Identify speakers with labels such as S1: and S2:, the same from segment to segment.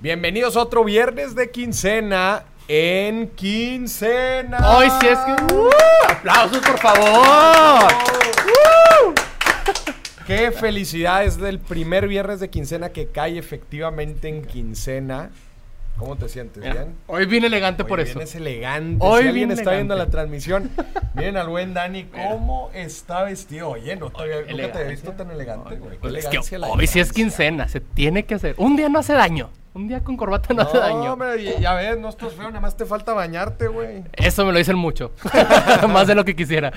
S1: Bienvenidos a otro viernes de quincena en quincena.
S2: Hoy sí es que. ¡Uh! ¡Aplausos, por favor!
S1: Qué felicidad es del primer viernes de quincena que cae efectivamente en quincena. ¿Cómo te sientes?
S2: Mira,
S1: ¿Bien?
S2: hoy vine elegante por
S1: Hoy
S2: eso.
S1: vienes elegante.
S2: Hoy
S1: si alguien está viendo la transmisión, miren al buen Dani cómo está vestido. Oye, no, todavía nunca te había
S2: elegancia.
S1: visto tan elegante, güey.
S2: Pues es que hoy sí es quincena, se tiene que hacer. Un día no hace daño. Un día con corbata no, hace daño.
S1: hombre, ya- ya ves, no estás feo, nada más te falta bañarte, güey.
S2: Eso me lo dicen mucho. Más de lo que quisiera.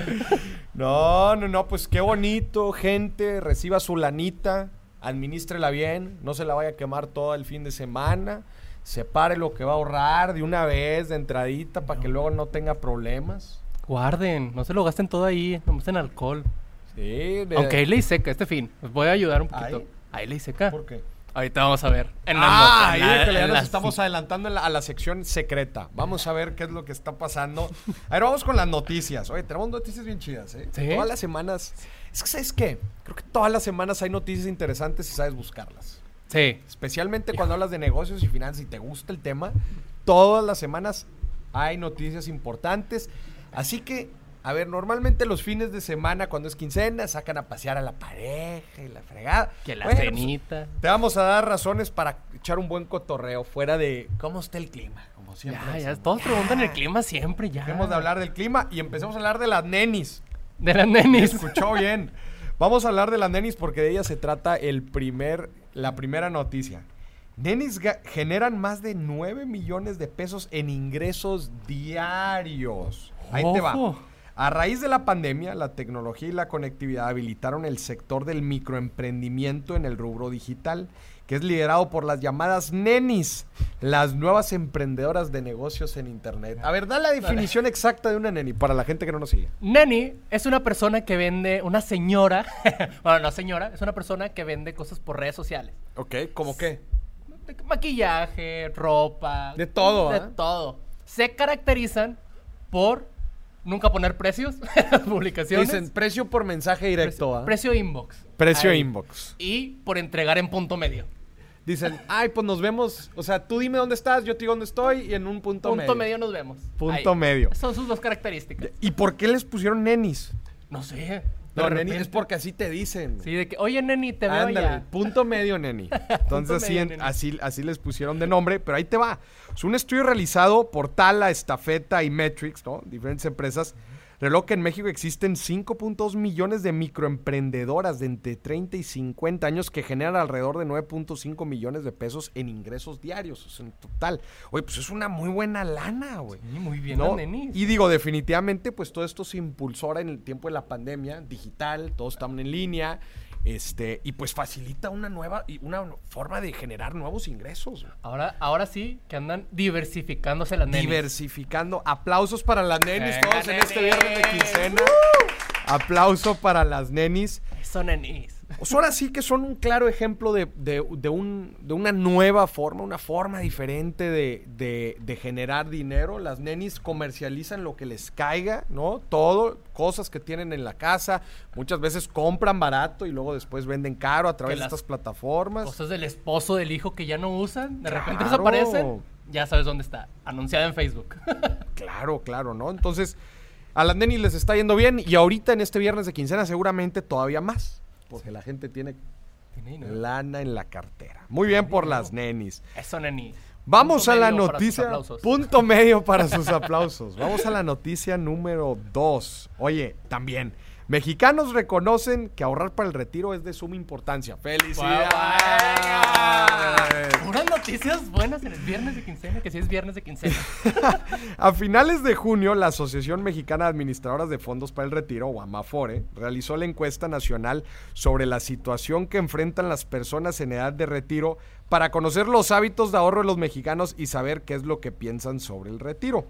S1: No, no, no, pues qué bonito, gente, reciba su lanita, administrela bien, no se la vaya a quemar todo el fin de semana, separe lo que va a ahorrar de una vez, de entradita, para que luego no tenga problemas.
S2: Guarden, no se lo gasten todo ahí, nomás en alcohol.
S1: Sí, de-
S2: Aunque hay ley seca este fin. Os voy a ayudar un poquito.
S1: ¿Hay?
S2: Hay ley seca.
S1: ¿Por qué?
S2: Ahorita vamos a ver. En la
S1: Ah,
S2: nota,
S1: ahí
S2: en la-
S1: déjale, ya
S2: en
S1: nos
S2: la-
S1: estamos adelantando la- a la sección secreta. Vamos a ver qué es lo que está pasando. A ver, vamos con las noticias. Oye, tenemos noticias bien chidas, ¿eh?
S2: ¿Sí?
S1: Todas las semanas. Es que, ¿sabes qué? Creo que todas las semanas hay noticias interesantes y sabes buscarlas.
S2: Sí.
S1: Especialmente cuando hablas de negocios y finanzas y te gusta el tema, todas las semanas hay noticias importantes. Así que, a ver, normalmente los fines de semana, cuando es quincena, sacan a pasear a la pareja y la fregada.
S2: Que la
S1: Bueno, pues,
S2: cenita.
S1: te vamos a dar razones para echar un buen cotorreo fuera de cómo está el clima, como siempre.
S2: Ya, ya,
S1: decimos.
S2: todos preguntan el clima siempre, ya.
S1: Dejemos de hablar del clima y empecemos a hablar de las nenis.
S2: De las nenis.
S1: Escuchó bien. Vamos a hablar de las nenis porque de ellas se trata el primer, la primera noticia. Nenis generan más de 9 millones de pesos en ingresos diarios. Ahí te va. A raíz de la pandemia, la tecnología y la conectividad habilitaron el sector del microemprendimiento en el rubro digital, que es liderado por las llamadas nenis, las nuevas emprendedoras de negocios en Internet. A ver, da la definición exacta de una neni para la gente que no nos sigue.
S2: Neni es una persona que vende, una señora, bueno, no señora, es una persona que vende cosas por redes sociales.
S1: Ok, ¿cómo qué?
S2: Maquillaje, ropa.
S1: De todo,
S2: De
S1: ¿ah?
S2: todo. Se caracterizan por nunca poner precios en las publicaciones.
S1: Dicen precio por mensaje directo,
S2: precio,
S1: ¿ah?
S2: precio inbox.
S1: Precio
S2: Ahí.
S1: inbox.
S2: Y por entregar en punto medio.
S1: Dicen, ay, pues nos vemos. O sea, tú dime dónde estás, yo te digo dónde estoy y en un punto,
S2: Punto
S1: medio.
S2: medio. nos vemos.
S1: Punto
S2: Ahí.
S1: medio.
S2: Son sus dos características.
S1: ¿Y por qué les pusieron nenis?
S2: No sé.
S1: No, neni, es porque así te dicen.
S2: Sí, de que, oye, neni, te veo
S1: Ándale,
S2: ya.
S1: punto medio, neni. Entonces, sí,
S2: medio,
S1: en-
S2: neni.
S1: así, así les pusieron de nombre, pero ahí te va. Es un estudio realizado por Tala, Estafeta y Metrics, ¿no? Diferentes empresas. Que en México existen 5.2 millones de microemprendedoras de entre 30 y 50 años que generan alrededor de 9.5 millones de pesos en ingresos diarios, o sea, en total. Oye, pues es una muy buena lana, güey.
S2: Sí, muy bien,
S1: ¿no? Y digo, definitivamente, pues todo esto se impulsó ahora en el tiempo de la pandemia, digital, todos están en línea, este, y pues facilita una nueva, y una forma de generar nuevos ingresos.
S2: Ahora, ahora sí que andan diversificándose las nenis.
S1: Diversificando. Aplausos para las nenis,
S2: Venga,
S1: todos en este
S2: nenis.
S1: De quincena. Aplauso para las nenis.
S2: Son nenis.
S1: Pues ahora sí que son un claro ejemplo de, de- de un- de una nueva forma, una forma diferente de, de- generar dinero. Las nenis comercializan lo que les caiga, ¿no? Todo, cosas que tienen en la casa. Muchas veces compran barato y luego después venden caro a través de estas plataformas.
S2: Cosas del esposo, del hijo que ya no usan. De repente
S1: Claro.
S2: desaparecen. Ya sabes dónde está. Anunciada en Facebook.
S1: Claro, claro, ¿no? Entonces, a las nenis les está yendo bien y ahorita en este viernes de quincena seguramente todavía más. Porque la gente tiene lana en la cartera. Muy bien por las nenis.
S2: Eso, nenis.
S1: Vamos
S2: Punto
S1: a la noticia. Punto medio para sus aplausos. Vamos a la noticia número dos. Oye, también. Mexicanos reconocen que ahorrar para el retiro es de suma importancia. ¡Felicidades!
S2: Unas noticias buenas en el viernes de quincena, que sí es viernes de quincena.
S1: A finales de junio, la Asociación Mexicana de Administradoras de Fondos para el Retiro, o AMAFORE, realizó la encuesta nacional sobre la situación que enfrentan las personas en edad de retiro para conocer los hábitos de ahorro de los mexicanos y saber qué es lo que piensan sobre el retiro.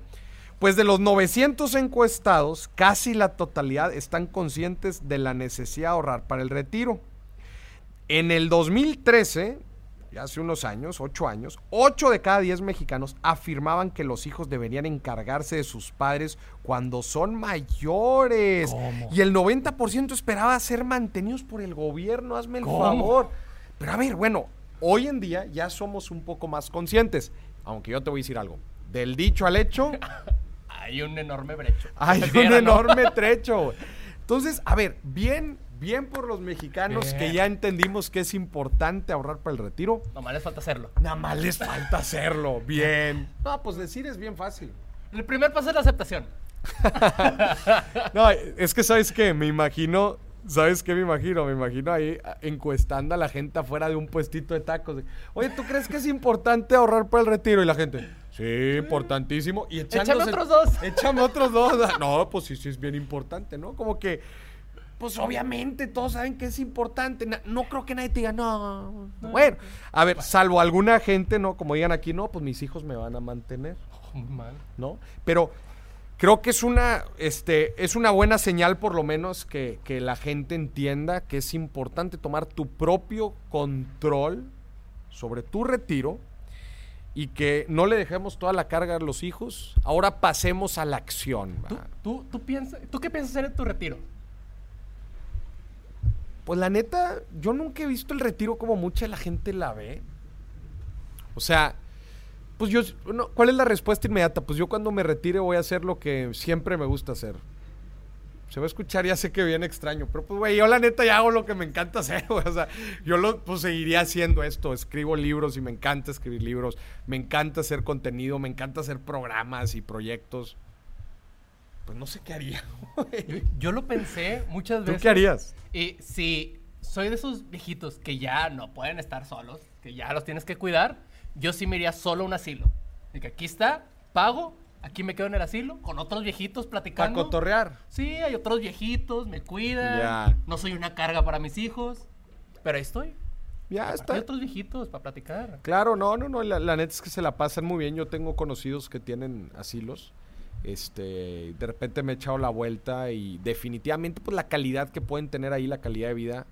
S1: Pues de los 900 encuestados, casi la totalidad están conscientes de la necesidad de ahorrar para el retiro. En el 2013, ya hace unos años, 8 años, 8 de cada 10 mexicanos afirmaban que los hijos deberían encargarse de sus padres cuando son mayores.
S2: ¿Cómo?
S1: Y el 90% esperaba ser mantenidos por el gobierno, hazme el
S2: ¿Cómo?
S1: favor. Pero a ver, bueno, hoy en día ya somos un poco más conscientes. Aunque yo te voy a decir algo. Del dicho al hecho,
S2: Hay un enorme brecho.
S1: hay un enorme trecho. Entonces, a ver, bien, bien por los mexicanos
S2: Bien.
S1: que ya entendimos que es importante ahorrar para el retiro.
S2: Nomás les falta hacerlo.
S1: Nada más les falta hacerlo. Bien. No, pues decir es bien fácil.
S2: El primer paso es la aceptación.
S1: No, es que sabes que me imagino, ¿sabes qué me imagino? Me imagino ahí a- encuestando a la gente afuera de un puestito de tacos. Oye, ¿tú crees que es importante ahorrar para el retiro? Y la gente, sí, importantísimo. Y
S2: Échame otros dos.
S1: Échame otros dos. No, pues sí, sí es bien importante, ¿no? Como que, pues obviamente todos saben que es importante. Na- No creo que nadie te diga, no. Bueno, a ver, salvo alguna gente, ¿no? Como digan aquí, no, pues mis hijos me van a mantener.
S2: Muy mal.
S1: ¿no? Pero creo que es una, este, es una buena señal por lo menos que, que la gente entienda que es importante tomar tu propio control sobre tu retiro y que no le dejemos toda la carga a los hijos. Ahora pasemos a la acción.
S2: ¿Tú, tú, tú, piensas, ¿Tú qué piensas hacer en tu retiro?
S1: Pues la neta, yo nunca he visto el retiro como mucha la gente la ve. O sea, pues yo, no, ¿cuál es la respuesta inmediata? Pues yo cuando me retire voy a hacer lo que siempre me gusta hacer. Se va a escuchar, ya sé que viene extraño, pero pues güey, yo la neta ya hago lo que me encanta hacer, güey. O sea, yo lo, pues seguiría haciendo esto, escribo libros y me encanta escribir libros, me encanta hacer contenido, me encanta hacer programas y proyectos. Pues no sé qué haría, güey.
S2: Yo lo pensé muchas
S1: ¿Tú
S2: veces.
S1: qué harías?
S2: Y si soy de esos viejitos que ya no pueden estar solos, que ya los tienes que cuidar, yo sí me iría solo a un asilo. De que aquí está, pago, aquí me quedo en el asilo, con otros viejitos
S1: Para
S2: platicando.
S1: cotorrear.
S2: Sí, hay otros viejitos, me cuidan.
S1: Ya.
S2: No soy una carga para mis hijos. Pero ahí estoy.
S1: Ya
S2: Hay
S1: está.
S2: otros viejitos para platicar.
S1: Claro, no, no, no. La, la neta es que se la pasan muy bien. Yo tengo conocidos que tienen asilos. Este, de repente me he echado la vuelta y definitivamente, pues la calidad que pueden tener ahí, la calidad de vida,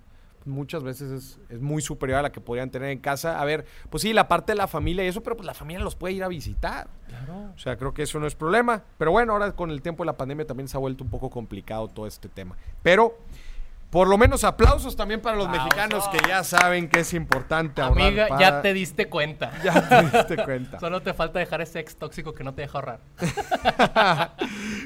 S1: muchas veces es, es muy superior a la que podrían tener en casa. A ver, pues sí, la parte de la familia y eso, pero pues la familia los puede ir a visitar.
S2: Claro.
S1: O sea, creo que eso no es problema. Pero bueno, ahora con el tiempo de la pandemia también se ha vuelto un poco complicado todo este tema. Pero, por lo menos aplausos también para los mexicanos que ya saben que es importante ahorrar
S2: Amiga,
S1: para-
S2: ya te diste cuenta.
S1: Ya te diste cuenta.
S2: Solo te falta dejar ese ex tóxico que no te deja ahorrar.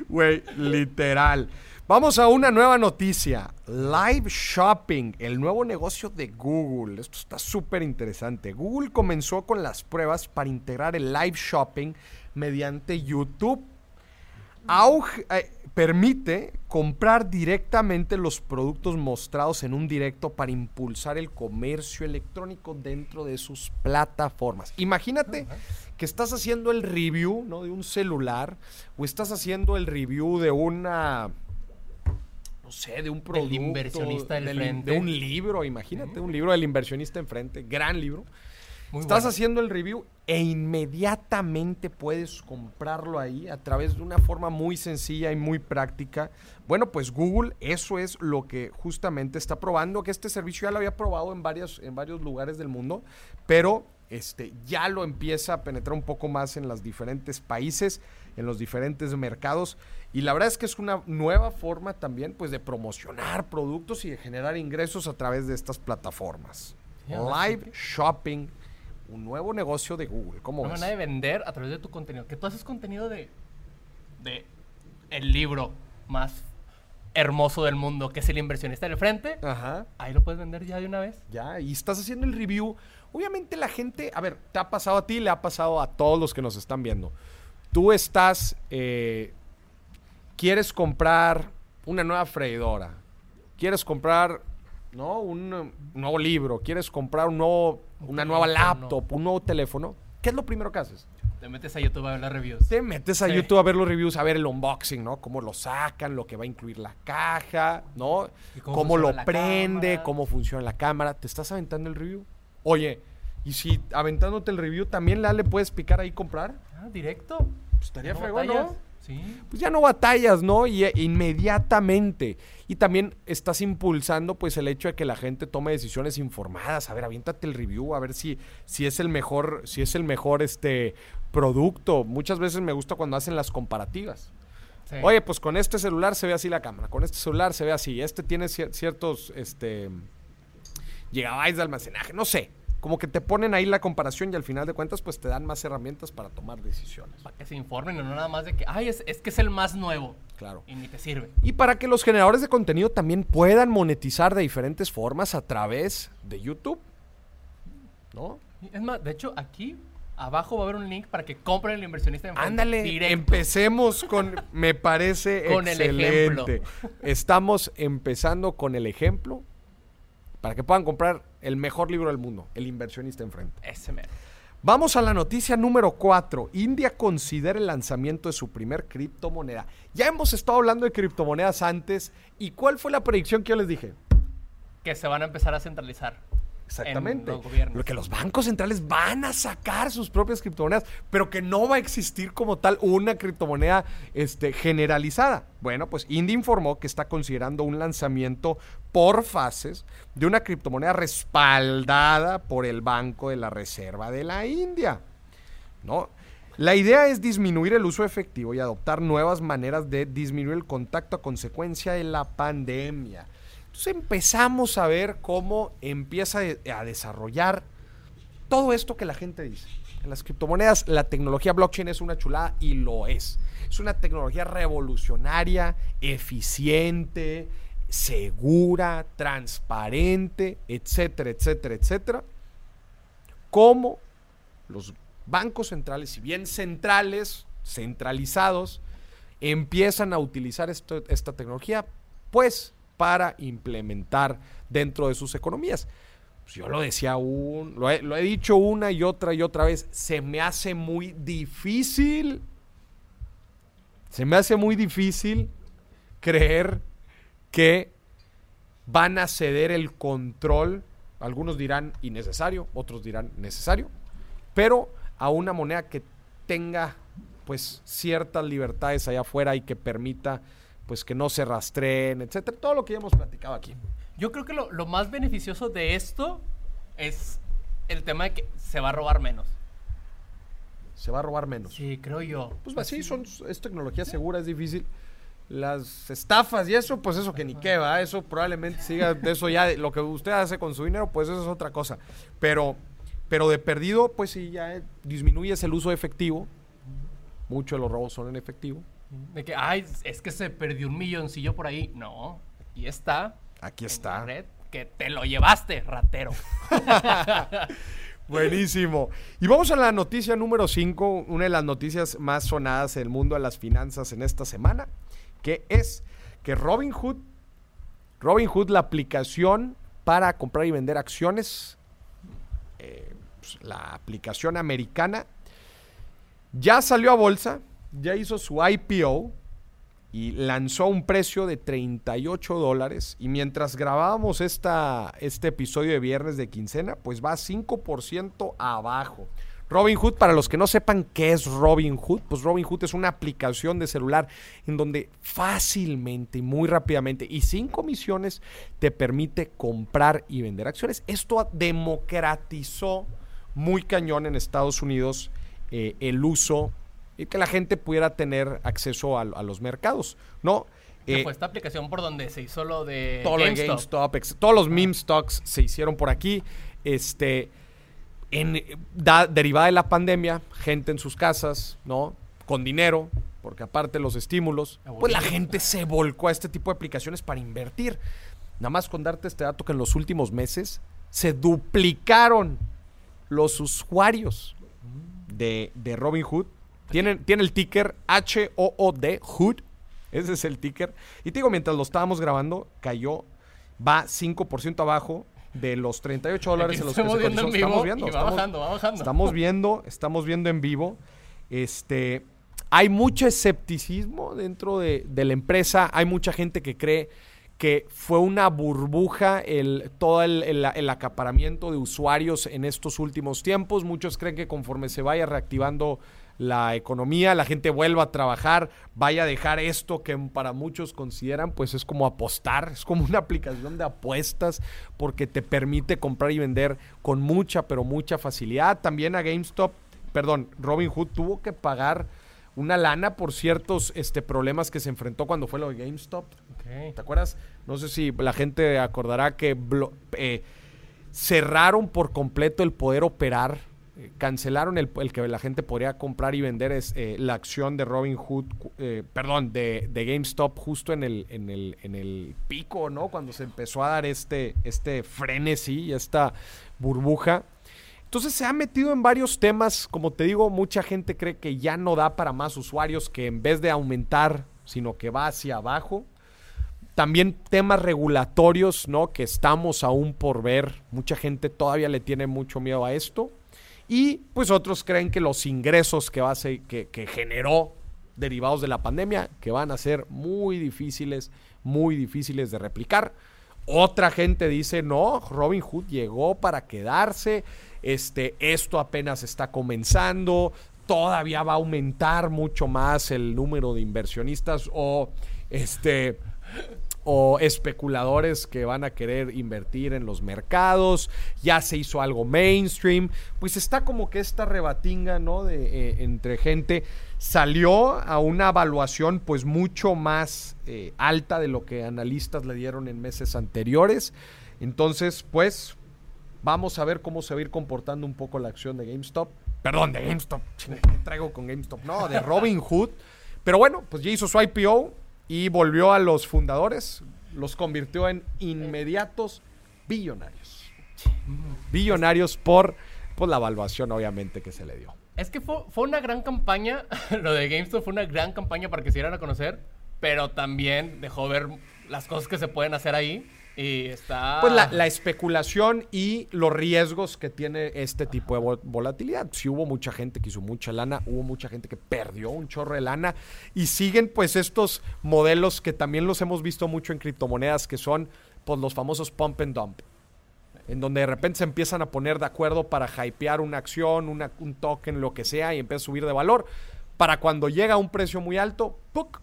S1: Güey, literal. Vamos a una nueva noticia. Live Shopping, el nuevo negocio de Google. Esto está súper interesante. Google comenzó con las pruebas para integrar el live shopping mediante YouTube. Eh, permite comprar directamente los productos mostrados en un directo para impulsar el comercio electrónico dentro de sus plataformas. Imagínate que estás haciendo el review ¿no? de un celular o estás haciendo el review de una no sé, de un producto.
S2: inversionista del frente.
S1: De un libro, imagínate, un libro del inversionista enfrente, gran libro.
S2: Muy
S1: Estás
S2: bueno.
S1: haciendo el review e inmediatamente puedes comprarlo ahí a través de una forma muy sencilla y muy práctica. Bueno, pues Google eso es lo que justamente está probando, que este servicio ya lo había probado en varios, en varios lugares del mundo, pero este, ya lo empieza a penetrar un poco más en los diferentes países, en los diferentes mercados. Y la verdad es que es una nueva forma también pues, de promocionar productos y de generar ingresos a través de estas plataformas.
S2: Sí,
S1: Live Shopping, un nuevo negocio de Google. ¿Cómo
S2: Una manera de vender a través de tu contenido. Que tú haces contenido de, de el libro más hermoso del mundo, que es el inversionista del frente.
S1: Ajá.
S2: Ahí lo puedes vender ya de una vez.
S1: Ya, y estás haciendo el review. Obviamente la gente, a ver, te ha pasado a ti, le ha pasado a todos los que nos están viendo. Tú estás, eh, quieres comprar una nueva freidora, quieres comprar, ¿no? Un, nuevo libro, quieres comprar un nuevo, una nueva laptop, un nuevo teléfono. ¿Qué es lo primero que haces?
S2: Te metes a YouTube a ver las reviews.
S1: Te metes a
S2: Sí.
S1: YouTube a ver los reviews, a ver el unboxing, ¿no? Cómo lo sacan, lo que va a incluir la caja, ¿no? Cómo,
S2: cómo
S1: lo prende,
S2: cámara.
S1: cómo funciona la cámara. ¿Te estás aventando el review? Oye, ¿y si aventándote el review también la le puedes picar ahí y comprar?
S2: Ah, directo.
S1: Pues estaría
S2: No
S1: fregón. ¿no?
S2: Sí.
S1: Pues ya no batallas, ¿no? Y eh, inmediatamente. Y también estás impulsando, pues, el hecho de que la gente tome decisiones informadas. A ver, aviéntate el review, a ver si, si es el mejor, si es el mejor este producto. Muchas veces me gusta cuando hacen las comparativas.
S2: sí.
S1: Oye, pues con este celular se ve así la cámara, con este celular se ve así, este tiene cier- ciertos este, gigabytes de almacenaje, no sé, como que te ponen ahí la comparación y al final de cuentas pues te dan más herramientas para tomar decisiones.
S2: Para que se informen, no nada más de que, ay, es, es que es el más nuevo.
S1: Claro.
S2: Y ni te sirve.
S1: Y para que los generadores de contenido también puedan monetizar de diferentes formas a través de YouTube. ¿No?
S2: Es más, de hecho, aquí abajo va a haber un link para que compren el inversionista en
S1: Ándale,
S2: directo.
S1: empecemos con, me parece
S2: Con el
S1: excelente.
S2: ejemplo.
S1: Estamos empezando con el ejemplo para que puedan comprar el mejor libro del mundo, El inversionista enfrente.
S2: Ese mero.
S1: Vamos a la noticia número 4. India considera el lanzamiento de su primer criptomoneda. Ya hemos estado hablando de criptomonedas antes. ¿Y cuál fue la predicción que yo les dije?
S2: Que se van a empezar a centralizar.
S1: Exactamente.
S2: En.
S1: Lo que los bancos centrales van a sacar sus propias criptomonedas, pero que no va a existir como tal una criptomoneda este, generalizada. Bueno, pues India informó que está considerando un lanzamiento por fases de una criptomoneda respaldada por el Banco de la Reserva de la India. ¿No? La idea es disminuir el uso efectivo y adoptar nuevas maneras de disminuir el contacto a consecuencia de la pandemia. Entonces empezamos a ver cómo empieza a desarrollar todo esto que la gente dice. En las criptomonedas, la tecnología blockchain es una chulada y lo es. Es una tecnología revolucionaria, eficiente, segura, transparente, etcétera, etcétera, etcétera. Como los bancos centrales, si bien centrales, centralizados, empiezan a utilizar esta tecnología, pues para implementar dentro de sus economías. Pues yo lo decía un, lo he, lo he dicho una y otra y otra vez, se me hace muy difícil, se me hace muy difícil creer que van a ceder el control, algunos dirán innecesario, otros dirán necesario, pero a una moneda que tenga pues ciertas libertades allá afuera y que permita pues que no se rastreen, etcétera, todo lo que ya hemos platicado aquí.
S2: Yo creo que lo, lo más beneficioso de esto es el tema de que se va a robar menos.
S1: Se va a robar menos.
S2: Sí, creo yo.
S1: Pues así son, es tecnología segura, es difícil. Las estafas y eso, pues eso que ni qué va, eso probablemente siga, de eso ya, lo que usted hace con su dinero, pues eso es otra cosa. Pero, pero de perdido, pues sí, ya eh, disminuyes el uso de efectivo. Muchos de los robos son en efectivo.
S2: De que, ay, es que se perdió un milloncillo por ahí. No, aquí está.
S1: Aquí está.
S2: la red, que te lo llevaste, ratero.
S1: Buenísimo. Y vamos a la noticia número 5, una de las noticias más sonadas en el mundo de las finanzas en esta semana, que es que Robinhood, Robinhood, la aplicación para comprar y vender acciones, eh, pues, la aplicación americana, ya salió a bolsa, ya hizo su IPO y lanzó un precio de 38 dólares. Y mientras grabábamos esta, este episodio de viernes de quincena, pues va 5% abajo. Robinhood, para los que no sepan qué es Robinhood, pues Robinhood es una aplicación de celular en donde fácilmente y muy rápidamente y sin comisiones te permite comprar y vender acciones. Esto democratizó muy cañón en Estados Unidos eh, el uso y que la gente pudiera tener acceso a, a los mercados, ¿no? Eh,
S2: fue esta aplicación por donde se hizo lo de
S1: todo
S2: GameStop.
S1: GameStop, ex- todos los meme stocks se hicieron por aquí. Este, en, da- derivada de la pandemia, gente en sus casas, ¿no? Con dinero, porque aparte los estímulos, pues la gente se volcó a este tipo de aplicaciones para invertir. Nada más con darte este dato que en los últimos meses se duplicaron los usuarios de, de Robinhood. Tienen, tiene el ticker H-O-O-D, Hood. Ese es el ticker. Y te digo, mientras lo estábamos grabando, cayó, va 5% abajo de los 38 dólares en los que se
S2: en
S1: cotizó.
S2: vivo
S1: Estamos viendo,
S2: y va
S1: estamos-
S2: bajando, va bajando.
S1: Estamos viendo, estamos viendo en vivo. Este, hay mucho escepticismo dentro de, de la empresa. Hay mucha gente que cree que fue una burbuja el, todo el, el- el acaparamiento de usuarios en estos últimos tiempos. Muchos creen que conforme se vaya reactivando la economía, la gente vuelva a trabajar, vaya a dejar esto que para muchos consideran pues es como apostar, es como una aplicación de apuestas porque te permite comprar y vender con mucha pero mucha facilidad. También a GameStop, perdón, Robinhood tuvo que pagar una lana por ciertos este, problemas que se enfrentó cuando fue lo de GameStop. ¿Te acuerdas? No sé si la gente acordará que eh, cerraron por completo el poder operar, eh, cancelaron el, que la gente podría comprar y vender es, eh, la acción de Robin Hood, eh, perdón, de, de GameStop justo en el, en, el, en el pico, ¿no? Cuando se empezó a dar este, este frenesí, esta burbuja. Entonces se ha metido en varios temas, como te digo, mucha gente cree que ya no da para más usuarios, que en vez de aumentar, sino que va hacia abajo. También temas regulatorios, ¿no? Que estamos aún por ver. Mucha gente todavía le tiene mucho miedo a esto. Y pues otros creen que los ingresos que, que, que generó derivados de la pandemia, que van a ser muy difíciles, muy difíciles de replicar. Otra gente dice, no, Robin Hood llegó para quedarse, este, esto apenas está comenzando, todavía va a aumentar mucho más el número de inversionistas o este o especuladores que van a querer invertir en los mercados, ya se hizo algo mainstream, pues está como que esta rebatinga, ¿no? De, eh, entre gente salió a una evaluación pues mucho más eh, alta de lo que analistas le dieron en meses anteriores. Entonces, pues vamos a ver cómo se va a ir comportando un poco la acción de GameStop. Perdón, de GameStop. ¿Qué traigo con GameStop? No, de Robin Hood. Pero bueno, pues ya hizo su IPO y volvió a los fundadores, los convirtió en inmediatos billonarios. Billonarios por, por la evaluación, obviamente, que se le dio.
S2: Es que fue, fue una gran campaña, lo de GameStop fue una gran campaña para que se dieran a conocer, pero también dejó ver las cosas que se pueden hacer ahí. Y está.
S1: Pues la, la especulación y los riesgos que tiene este tipo de vol- volatilidad. Si hubo mucha gente que hizo mucha lana, hubo mucha gente que perdió un chorro de lana. Y siguen, pues, estos modelos que también los hemos visto mucho en criptomonedas, que son, pues, los famosos pump and dump. En donde de repente se empiezan a poner de acuerdo para hypear una acción, una- un token, lo que sea, y empieza a subir de valor. Para cuando llega a un precio muy alto, ¡puc!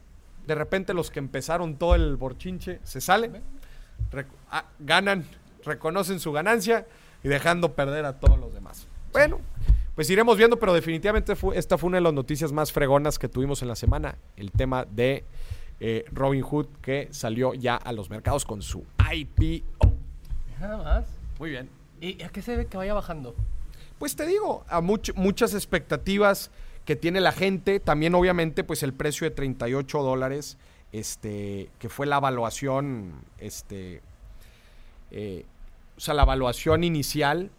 S1: de repente los que empezaron todo el borchinche se salen rec- ah, ganan, reconocen su ganancia y dejando perder a todos los demás. Bueno, pues iremos viendo, pero definitivamente fue- esta fue una de las noticias más fregonas que tuvimos en la semana, el tema de eh, Robin Hood que salió ya a los mercados con su IPO.
S2: Nada más.
S1: Muy bien.
S2: ¿Y a qué se ve que vaya bajando?
S1: Pues te digo, a much- muchas expectativas que tiene la gente, también obviamente pues el precio de 38 dólares, este, que fue la evaluación, este, eh, o sea, la evaluación inicial,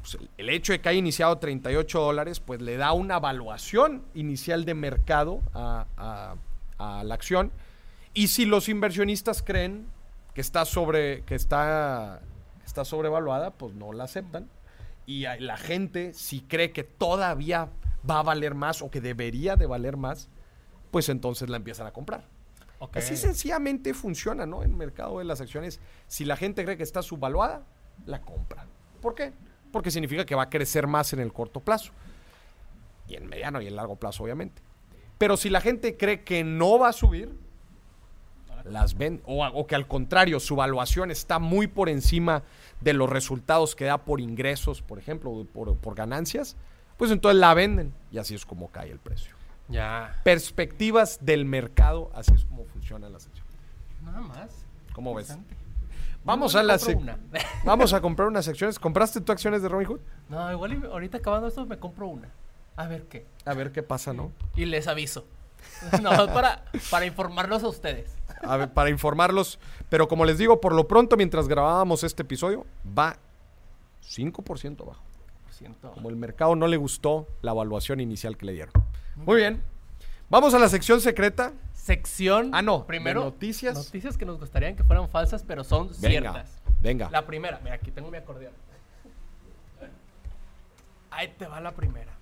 S1: pues, el- hecho de que haya iniciado 38 dólares, pues le da una evaluación inicial de mercado a, a- a la acción. Y si los inversionistas creen que está sobre, que está, está sobrevaluada, pues no la aceptan. Y la gente, si cree que todavía va a valer más o que debería de valer más, pues entonces la empiezan a comprar. Así sencillamente funciona, ¿no? En el mercado de las acciones. Si la gente cree que está subvaluada, la compra. ¿Por qué? Porque significa que va a crecer más en el corto plazo. Y en mediano y en largo plazo, obviamente. Pero si la gente cree que no va a subir, las ven. O, que al contrario, su valuación está muy por encima de los resultados que da por ingresos, por ejemplo, por, por ganancias, pues entonces la venden. Y así es como cae el precio.
S2: Ya.
S1: Perspectivas del mercado, así es como funcionan las acciones.
S2: Nada más.
S1: ¿Cómo ves? Vamos a la
S2: una.
S1: Vamos a comprar unas acciones. ¿Compraste tú acciones de Robinhood?
S2: No, igual ahorita acabando esto me compro una. A ver qué.
S1: A ver qué pasa, ¿no?
S2: Y les aviso. No, para, para informarlos a ustedes.
S1: A ver, para informarlos. Pero como les digo, por lo pronto, mientras grabábamos este episodio, va 5% abajo.
S2: Lo siento.
S1: Como el mercado no le gustó la evaluación inicial que le dieron. Muy bien. Vamos a la sección secreta.
S2: Sección.
S1: Ah, no,
S2: Primero.
S1: de noticias.
S2: Noticias que nos gustarían que fueran falsas, pero son
S1: Venga,
S2: ciertas.
S1: venga.
S2: La primera. Mira, aquí tengo mi acordeón. Ahí te va la primera.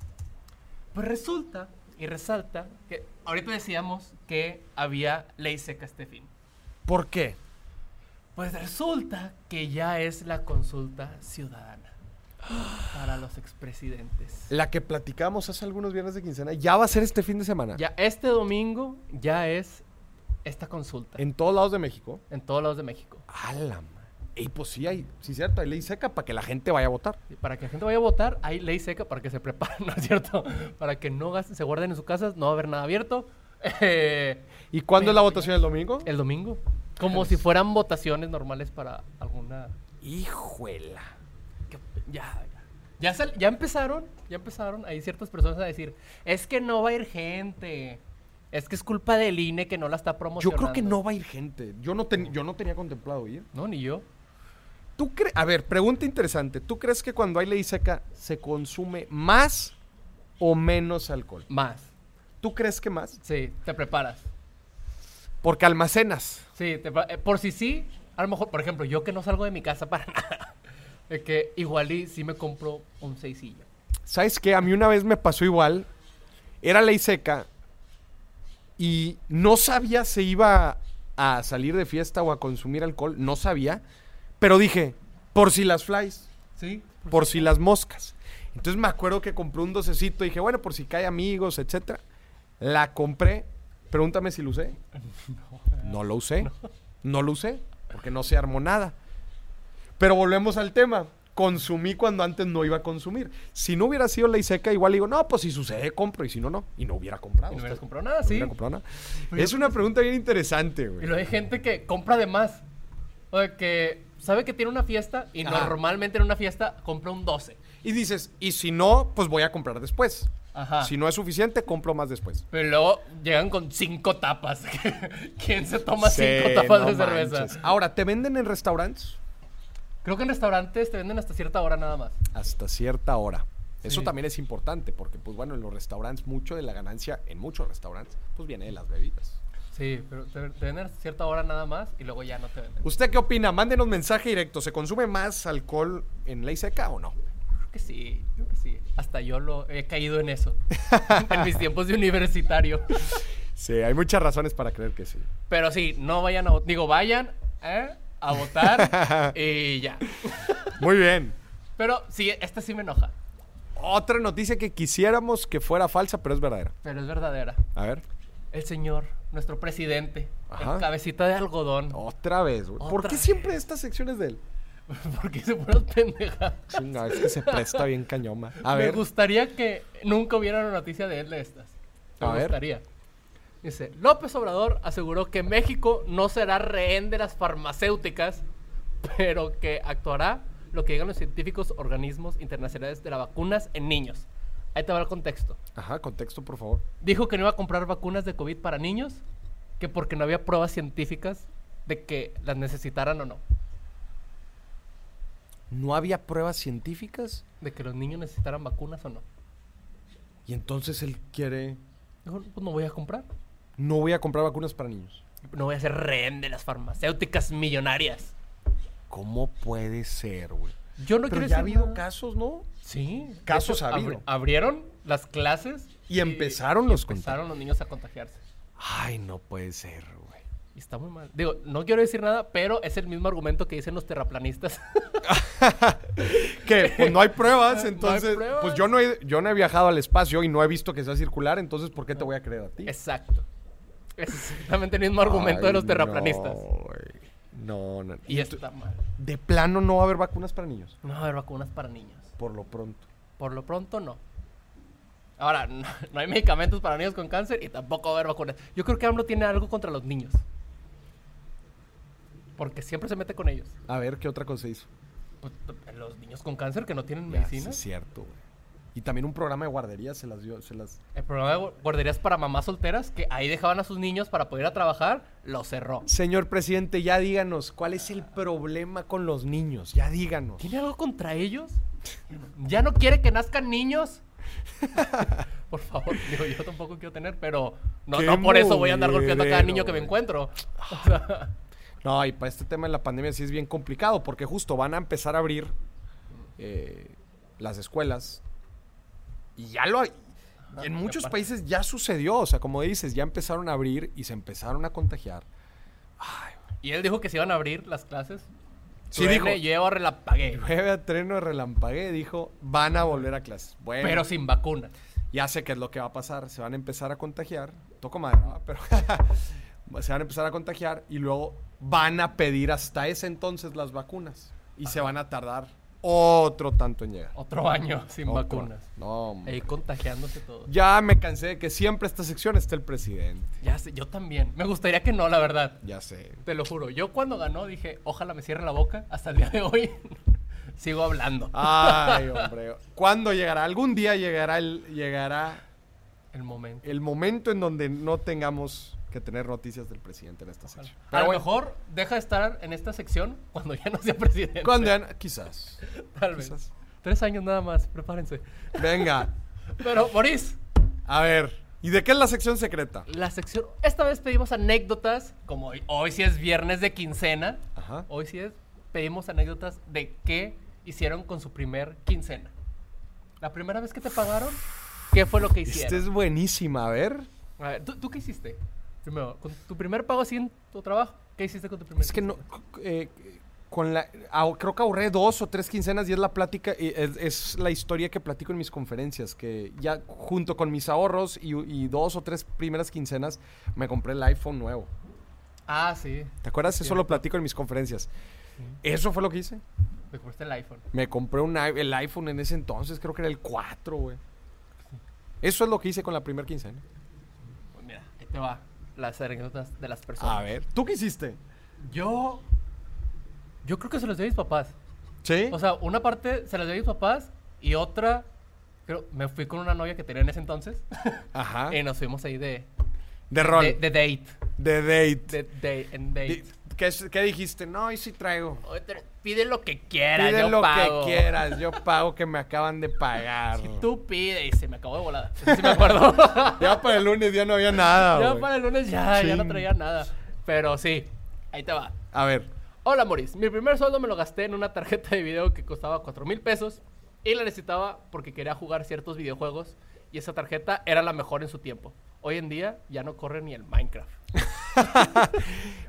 S2: Pues resulta y resalta que ahorita decíamos que había ley seca este fin.
S1: ¿Por qué?
S2: Pues resulta que ya es la consulta ciudadana para los expresidentes.
S1: La que platicamos hace algunos viernes de quincena ya va a ser este fin de semana.
S2: Ya este domingo ya es esta consulta en,
S1: En todos lados de México.
S2: todos lados de México.
S1: A la ma- Y pues sí hay, sí cierto, hay ley seca para que la gente vaya a votar.
S2: Para que la gente vaya a votar, hay ley seca para que se preparen, ¿no es cierto? Para que no gasten, se guarden en sus casas, no va a haber nada abierto. Eh,
S1: ¿Y cuándo es la votación el domingo?
S2: el domingo. Como si fueran votaciones normales para alguna...
S1: Hijuela.
S2: Ya, ya. Ya, sal- ya empezaron, ya empezaron. Hay ciertas personas a decir, es que no va a ir gente. Es que es culpa del INE que no la está
S1: Yo
S2: promocionando.
S1: creo que no va a ir gente. Yo no, ten- yo no tenía contemplado ir.
S2: No, ni yo.
S1: ¿Tú crees? A ver, pregunta interesante. ¿Tú crees que cuando hay ley seca se consume más o menos alcohol?
S2: Más.
S1: ¿Tú crees que más?
S2: Sí, te preparas.
S1: Porque almacenas.
S2: Sí, te eh, por si sí, a lo mejor, por ejemplo, yo que no salgo de mi casa para nada. De que igual y sí me compro un seisillo.
S1: ¿Sabes qué? A mí una vez me pasó igual. Era ley seca y no sabía si iba a salir de fiesta o a consumir alcohol. No sabía. Pero dije, por si las flies,
S2: Sí.
S1: por si las moscas. Entonces me acuerdo que compré un docecito y dije, bueno, por si cae amigos, etcétera. La compré. Pregúntame si lo usé. No lo usé. No lo usé. Porque no se armó nada. Pero volvemos al tema. Consumí cuando antes no iba a consumir. Si no hubiera sido ley seca, igual digo, no, pues si sucede, compro. Y si no, no. Y no hubiera comprado.
S2: Y no hubieras comprado nada,
S1: no
S2: sí.
S1: hubiera comprado nada. Es una pregunta bien interesante,
S2: Y
S1: güey.
S2: luego hay gente que compra de más. O de que sabe que tiene una fiesta y
S1: Ajá.
S2: normalmente en una fiesta compra un 12.
S1: Y dices, y si no, pues voy a comprar después.
S2: Ajá.
S1: Si no es suficiente, compro más después.
S2: Pero luego llegan con cinco tapas. ¿Quién se toma
S1: Sí,
S2: cinco tapas
S1: no
S2: de cerveza?
S1: manches. Ahora, ¿te venden en restaurantes?
S2: Creo que en restaurantes te venden hasta cierta hora nada más.
S1: Hasta cierta hora. Eso también es importante porque, pues bueno, en los restaurantes, mucho de la ganancia, en muchos restaurantes, pues viene de las bebidas.
S2: Sí, pero te, te venden hasta cierta hora nada más y luego ya no te venden.
S1: ¿Usted qué opina? Mándenos mensaje directo. ¿Se consume más alcohol en ley seca o no?
S2: Creo que sí, creo que sí. Hasta yo lo he caído en eso. en mis tiempos de universitario.
S1: Sí, hay muchas razones para creer que sí.
S2: Pero sí, no vayan a. Digo, vayan ¿eh? A votar y ya.
S1: Muy bien.
S2: Pero sí, esta sí me enoja.
S1: Otra noticia que quisiéramos que fuera falsa, pero es verdadera.
S2: Pero es verdadera.
S1: A ver.
S2: El señor, nuestro presidente,
S1: Ajá.
S2: el cabecita de algodón.
S1: Otra vez, güey. ¿Por qué
S2: vez.
S1: siempre estas secciones de él?
S2: Porque se fueron pendejas.
S1: Chinga, es que se presta bien cañoma. A
S2: me
S1: ver.
S2: gustaría que nunca hubiera una noticia de él de estas. Me
S1: A ver.
S2: Dice, López Obrador aseguró que México no será rehén de las farmacéuticas, pero que actuará lo que digan los científicos organismos internacionales de las vacunas en niños. Ahí te va el contexto.
S1: Ajá, contexto, por favor.
S2: Dijo que no iba a comprar vacunas de COVID para niños, que porque no había pruebas científicas de que las necesitaran o no.
S1: ¿No había pruebas científicas?
S2: De que los niños necesitaran vacunas o no.
S1: Y entonces él quiere...
S2: Dijo, pues no voy a comprar.
S1: No voy a comprar vacunas para niños.
S2: No voy a ser rehén de las farmacéuticas millonarias.
S1: ¿Cómo puede ser, güey?
S2: Yo no
S1: Pero
S2: quiero
S1: ya ha habido
S2: nada.
S1: casos, ¿no?
S2: Sí.
S1: Casos ha habido.
S2: abri- abrieron las clases.
S1: Y empezaron los
S2: empezaron los niños a contagiarse.
S1: Ay, no puede ser, güey.
S2: Y está muy mal. Digo, no quiero decir nada, pero es el mismo argumento que dicen los terraplanistas.
S1: Que pues no hay pruebas,
S2: No hay
S1: entonces...
S2: pruebas.
S1: Pues yo no, he, yo no he viajado al espacio y no he visto que sea circular, entonces ¿por qué te voy a creer a ti?
S2: Exacto. Es exactamente el mismo argumento de los terraplanistas.
S1: No, no, no.
S2: Y está mal.
S1: De plano no va a haber vacunas para niños,
S2: No va a haber vacunas para niños.
S1: por lo pronto.
S2: Por lo pronto, no. Ahora, no, no hay medicamentos para niños con cáncer y tampoco va a haber vacunas. Yo creo que AMLO tiene algo contra los niños. Porque siempre se mete con ellos.
S1: A ver, ¿qué otra cosa hizo?
S2: Pues, los niños con cáncer que no tienen
S1: Ya,
S2: medicina.
S1: sí, es cierto, güey. Y también un programa de guardería se las dio, se las...
S2: El programa de gu- guarderías para mamás solteras, que ahí dejaban a sus niños para poder ir a trabajar, lo cerró.
S1: Señor presidente, ya díganos, ¿cuál es el problema con los niños? Ya díganos.
S2: ¿Tiene algo contra ellos? ¿Ya no quiere que nazcan niños? por favor, digo, yo tampoco quiero tener, pero no,
S1: ¡Qué
S2: no por eso voy a andar golpeando a cada niño que me encuentro.
S1: No, y para este tema de la pandemia sí es bien complicado, porque justo van a empezar a abrir eh, las escuelas. Y ya lo hay.
S2: No,
S1: en
S2: no,
S1: muchos países ya sucedió, o sea, como dices, ya empezaron a abrir y se empezaron a contagiar. Ay,
S2: y él dijo que se iban a abrir las clases.
S1: Sí,
S2: Truene,
S1: dijo.
S2: Llevo relampagué,
S1: Llueve a treno relampagué, dijo, van a volver a clases. Bueno,
S2: pero sin vacuna.
S1: ya sé qué es lo que va a pasar. Se van a empezar a contagiar. Toco madre, ¿verdad? pero se van a empezar a contagiar y luego van a pedir hasta ese entonces las vacunas. Y se van a tardar otro tanto en llegar.
S2: Otro año sin
S1: Otro.
S2: vacunas.
S1: No, hombre.
S2: Ahí contagiándose todo.
S1: Ya me cansé de que siempre esta sección esté el presidente.
S2: Ya sé, yo también. Me gustaría que no, la verdad.
S1: Ya sé.
S2: Te lo juro. Yo cuando ganó dije, ojalá me cierre la boca. Hasta el día de hoy sigo hablando.
S1: Ay, hombre. ¿Cuándo llegará? Algún día llegará el, llegará
S2: El momento.
S1: el momento en donde no tengamos que tener noticias del presidente en esta sección.
S2: a
S1: Pero
S2: lo
S1: bueno,
S2: mejor deja de estar en esta sección cuando ya no sea presidente.
S1: cuando ya- quizás.
S2: Tal vez.
S1: quizás.
S2: Tres años nada más, prepárense.
S1: Venga,
S2: Pero, Boris,
S1: a ver. ¿Y de qué es la sección secreta?
S2: la sección. Esta vez pedimos anécdotas. Como hoy, hoy sí es viernes de quincena.
S1: Ajá.
S2: Hoy sí es. Pedimos anécdotas de qué hicieron con su primer quincena. La primera vez que te pagaron, ¿qué fue lo que hicieron?
S1: Esta es buenísima, a ver.
S2: A ver, ¿tú, tú qué hiciste? Primero, con tu primer pago así en tu trabajo, ¿qué hiciste con tu primer
S1: Es que no. eh, con la, ah, creo que ahorré dos o tres quincenas y es la plática, es, es la historia que platico en mis conferencias, que ya junto con mis ahorros y, y dos o tres primeras quincenas me compré el iPhone nuevo.
S2: Ah, sí.
S1: ¿Te acuerdas? Eso lo platico en mis conferencias. Eso fue lo que hice.
S2: Me compraste el iPhone.
S1: Me compré un, el iPhone en ese entonces, creo que era el 4, güey. Eso es lo que hice con la primera quincena.
S2: Pues mira, ahí te va las anécdotas de las personas.
S1: A ver, ¿tú qué hiciste?
S2: Yo. Yo creo que se los di a mis papás.
S1: ¿Sí?
S2: O sea, una parte se las di a mis papás y otra. Creo, me fui con una novia que tenía en ese entonces.
S1: Ajá.
S2: y nos fuimos ahí de.
S1: de rol.
S2: De,
S1: De,
S2: de date.
S1: date.
S2: De, de- en date.
S1: Di- ¿Qué, qué dijiste? No, y sí traigo.
S2: Pide lo que quieras,
S1: Pide
S2: yo
S1: lo
S2: pago.
S1: que quieras, yo pago que me acaban de pagar.
S2: Tú pide y se me acabó de volada. Sí me acuerdo.
S1: Ya para el lunes ya no había nada,
S2: ya
S1: güey.
S2: para el lunes ya, ya no traía nada. Pero sí, ahí te va.
S1: A ver,
S2: Hola, Moris. Mi primer sueldo me lo gasté en una tarjeta de video que costaba 4 mil pesos y la necesitaba porque quería jugar ciertos videojuegos y esa tarjeta era la mejor en su tiempo. Hoy en día ya no corre ni el Minecraft.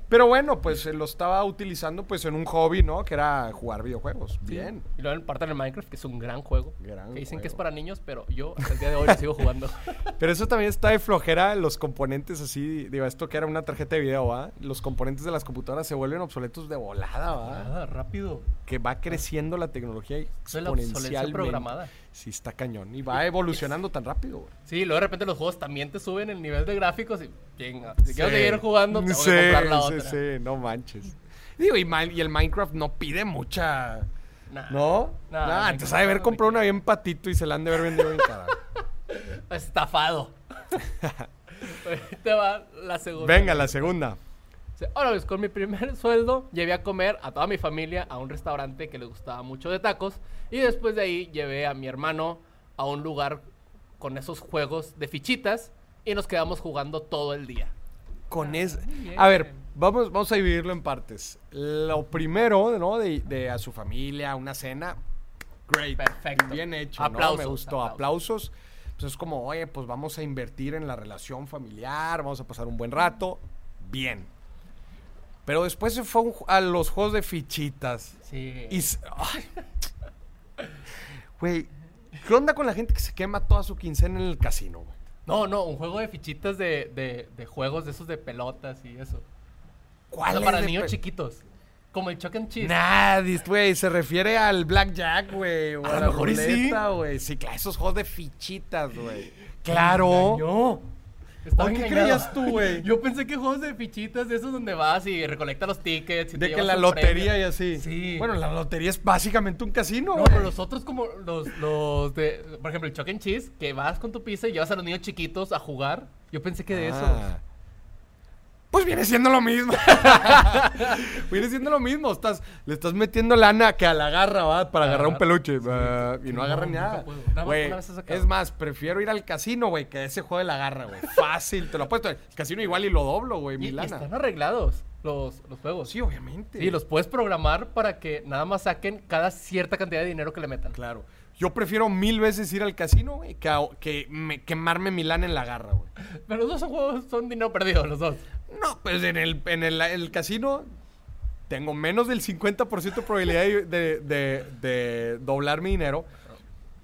S1: Pero bueno, pues eh, lo estaba utilizando pues en un hobby, ¿no? Que era jugar videojuegos. Bien.
S2: Y luego en parte del Minecraft, que es un gran juego.
S1: Gran
S2: que dicen que es para niños, pero yo hasta el día de hoy lo sigo jugando.
S1: Pero eso también está de flojera, los componentes así, digo, esto que era una tarjeta de video, ¿va? Los componentes de las computadoras se vuelven obsoletos de volada, ¿va?
S2: Ah, rápido.
S1: Que va creciendo la tecnología
S2: es la
S1: exponencialmente.
S2: programada.
S1: Sí, está cañón. Y va evolucionando tan rápido, güey.
S2: Sí, luego de repente los juegos también te suben el nivel de gráficos y venga, si quiero
S1: Sí.
S2: seguir jugando, tengo
S1: Sí,
S2: que comprar la
S1: sí,
S2: otra.
S1: sí, no manches. Digo, y, el Minecraft no pide mucha...
S2: Nah.
S1: ¿No?
S2: Nah,
S1: Nah, antes ha de haber comprado una bien patito y se la han de haber vendido bien cara.
S2: Estafado. Te va la segunda.
S1: Venga, la segunda.
S2: Hola, pues con mi primer sueldo llevé a comer a toda mi familia a un restaurante que les gustaba mucho de tacos. Y después de ahí llevé a mi hermano a un lugar con esos juegos de fichitas y nos quedamos jugando todo el día.
S1: Con es...
S2: bien.
S1: A ver, vamos, vamos a dividirlo en partes. Lo primero, ¿no? De, de a su familia, una cena. Great.
S2: Perfecto.
S1: Bien hecho,
S2: Aplausos,
S1: ¿no? Me gustó.
S2: aplausos.
S1: Aplausos. Pues es como, oye, pues vamos a invertir en la relación familiar, vamos a pasar un buen rato. Bien. Pero después se fue a un ju- a los juegos de fichitas.
S2: Sí.
S1: Y... Güey, ¿qué onda con la gente que se quema toda su quincena en el casino, güey?
S2: No, no, un juego de fichitas de, de, de juegos de esos de pelotas y eso.
S1: ¿Cuál
S2: O sea,
S1: es
S2: para niños chiquitos. Como el Chuck and Cheese.
S1: Nadie, güey, se refiere al blackjack, güey,
S2: A
S1: a,
S2: lo mejor y sí.
S1: ruleta, güey. Sí, claro, esos juegos de fichitas, güey. Claro.
S2: No.
S1: ¿Por qué creías tú, güey?
S2: Yo pensé que juegos de fichitas de esos donde vas y recolectas los tickets. Y te
S1: De que la lotería
S2: premio.
S1: y así.
S2: Sí.
S1: Bueno, la lotería es básicamente un casino,
S2: No, pero los otros como los, los de, por ejemplo, el Chuck and Cheese, que vas con tu pizza y llevas a los niños chiquitos a jugar. Yo pensé que de.
S1: Ah. Pues viene siendo lo mismo. viene siendo lo mismo. Estás, le estás metiendo lana que a la garra, ¿va? Para agarrar un peluche. va, y no
S2: No,
S1: agarra nada. Güey, es más, prefiero ir al casino, güey, que a ese juego de la garra, güey. Fácil, te lo apuesto. El casino igual y lo doblo, güey,
S2: Y,
S1: mi
S2: y
S1: lana.
S2: están arreglados los, los juegos.
S1: Sí, obviamente.
S2: Sí, los puedes programar para que nada más saquen cada cierta cantidad de dinero que le metan.
S1: Claro. Yo prefiero mil veces ir al casino, güey, que, a- que me- quemarme mi lana en la garra, güey.
S2: Pero los dos son juegos, son dinero perdido, los dos.
S1: No, pues en el, en el, el casino tengo menos del 50% de probabilidad de, de- de- de doblar mi dinero.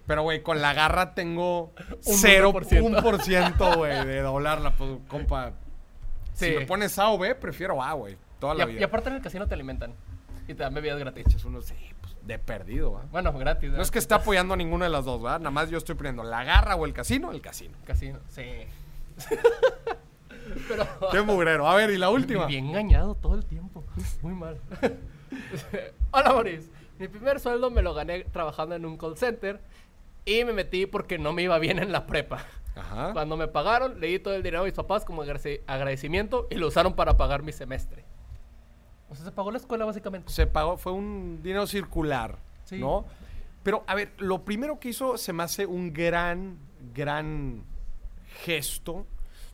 S1: Pero, güey, con la garra tengo
S2: Un
S1: 0%,
S2: 1%.
S1: 1%, güey, de doblarla. Pues, compa, si me pones A o B, prefiero A, güey, toda
S2: Y,
S1: la
S2: a-
S1: vida.
S2: y aparte en el casino te alimentan. Y te dan bebidas gratis.
S1: Echas unos, sí, de perdido, ¿va?
S2: Bueno, gratis.
S1: No es que esté apoyando a ninguna de las dos, ¿verdad? Nada más yo estoy poniendo la garra o el casino, el casino.
S2: Casino, sí. Pero...
S1: Qué mugrero. A ver, y la última.
S2: Bien engañado todo el tiempo. Muy mal. Hola, Boris. Mi primer sueldo me lo gané trabajando en un call center y me metí porque no me iba bien en la prepa.
S1: Ajá.
S2: Cuando me pagaron, le di todo el dinero a mis papás como agradeci- agradecimiento y lo usaron para pagar mi semestre. O sea, se pagó la escuela básicamente.
S1: Se pagó, fue un dinero circular,
S2: Sí.
S1: ¿no? Pero, a ver, lo primero que hizo se me hace un gran, gran gesto.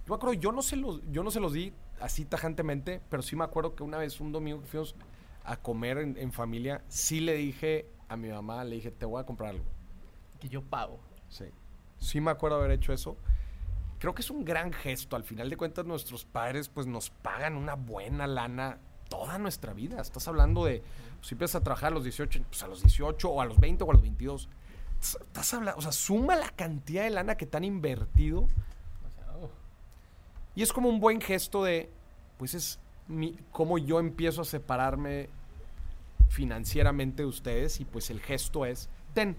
S1: Yo me acuerdo, yo no se los, yo no se los di así tajantemente, pero sí me acuerdo que una vez, un domingo que fuimos a comer en, en familia, sí le dije a mi mamá, le dije, te voy a comprar algo.
S2: Que yo pago.
S1: Sí. Sí me acuerdo haber hecho eso. Creo que es un gran gesto. Al final de cuentas, nuestros padres pues nos pagan una buena lana toda nuestra vida. Estás hablando de, pues, si empiezas a trabajar a los 18, pues a los 18 o a los 20 o a los 22. Estás hablando, o sea, suma la cantidad de lana que te han invertido y es como un buen gesto de, pues es mi, cómo yo empiezo a separarme financieramente de ustedes y pues el gesto es, ten,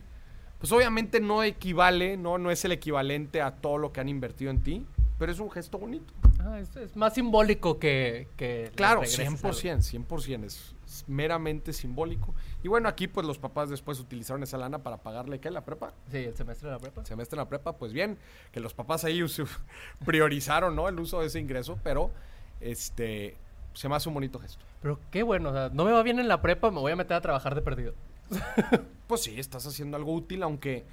S1: pues obviamente no equivale, no, no es el equivalente a todo lo que han invertido en ti, pero es un gesto bonito.
S2: Ah, es, es más simbólico que... que
S1: Claro,
S2: regreses
S1: 100%, 100%, es, es meramente simbólico. Y bueno, aquí pues los papás después utilizaron esa lana para pagarle, ¿qué? ¿La prepa?
S2: Sí, el semestre de la prepa.
S1: semestre en la prepa, pues bien, que los papás ahí priorizaron, ¿no? El uso de ese ingreso, pero este se me hace un bonito gesto.
S2: Pero qué bueno, o sea, no me va bien en la prepa, me voy a meter a trabajar de perdido.
S1: Pues sí, estás haciendo algo útil, aunque,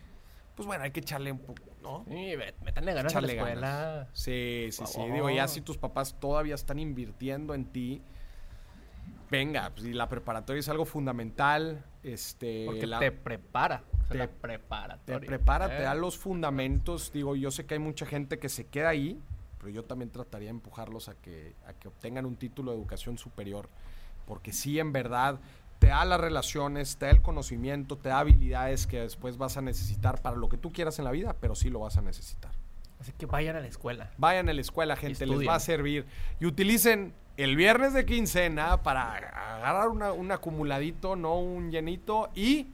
S1: pues bueno, hay que echarle un poco, ¿no?
S2: Sí, métanle ganas a la escuela.
S1: ganas. Sí, sí, sí. Digo, ya si tus papás todavía están invirtiendo en ti, venga, pues y la preparatoria es algo fundamental. Este,
S2: Porque
S1: la-
S2: te prepara.
S1: Te-
S2: la preparatoria.
S1: te prepara, te
S2: ¿eh?
S1: da los fundamentos. Digo, yo sé que hay mucha gente que se queda ahí, pero yo también trataría de empujarlos a que, a que obtengan un título de educación superior. Porque sí, en verdad, te da las relaciones, te da el conocimiento, te da habilidades que después vas a necesitar para lo que tú quieras en la vida, pero sí lo vas a necesitar.
S2: Así que vayan a la escuela.
S1: Vayan a la escuela, gente, les va a servir. Y utilicen el viernes de quincena para agarrar una- un acumuladito, no un llenito, y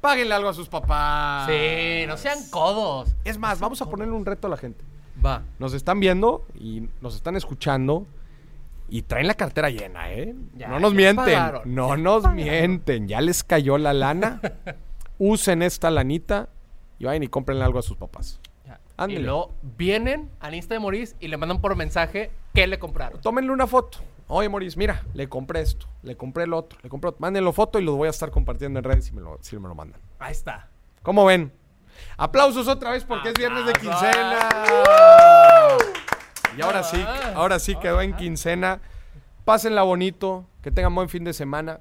S1: páguenle algo a sus papás.
S2: Sí, no sean codos.
S1: Es más, vamos a ponerle un reto a la gente.
S2: Va.
S1: Nos están viendo y nos están escuchando y traen la cartera llena, ¿eh?
S2: Ya,
S1: no nos mienten,
S2: pagaron,
S1: no nos
S2: pagaron.
S1: mienten. Ya les cayó la lana. Usen esta lanita y vayan y cómprenle algo a sus papás.
S2: Y luego vienen al Insta de Moris y le mandan por mensaje qué le compraron.
S1: Tómenle una foto. Oye, Moris, mira, le compré esto, le compré el otro, le compré otro. Mándenlo foto y lo voy a estar compartiendo en redes si me lo, si me lo mandan.
S2: Ahí está.
S1: ¿Cómo ven? Aplausos otra vez porque es viernes de quincena. Y ahora sí,
S2: Ah,
S1: ahora sí quedó en quincena. Pásenla bonito, que tengan buen fin de semana.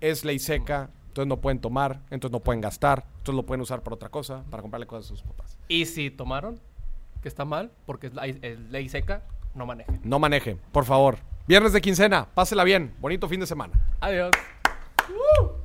S1: Es ley seca, entonces no pueden tomar, entonces no pueden gastar, entonces lo pueden usar para otra cosa, para comprarle cosas a sus papás.
S2: Y si tomaron, que está mal, porque es, la- es ley seca, no manejen.
S1: No manejen, por favor. Viernes de quincena, pásela bien. Bonito fin de semana.
S2: Adiós.
S1: ¡Uh!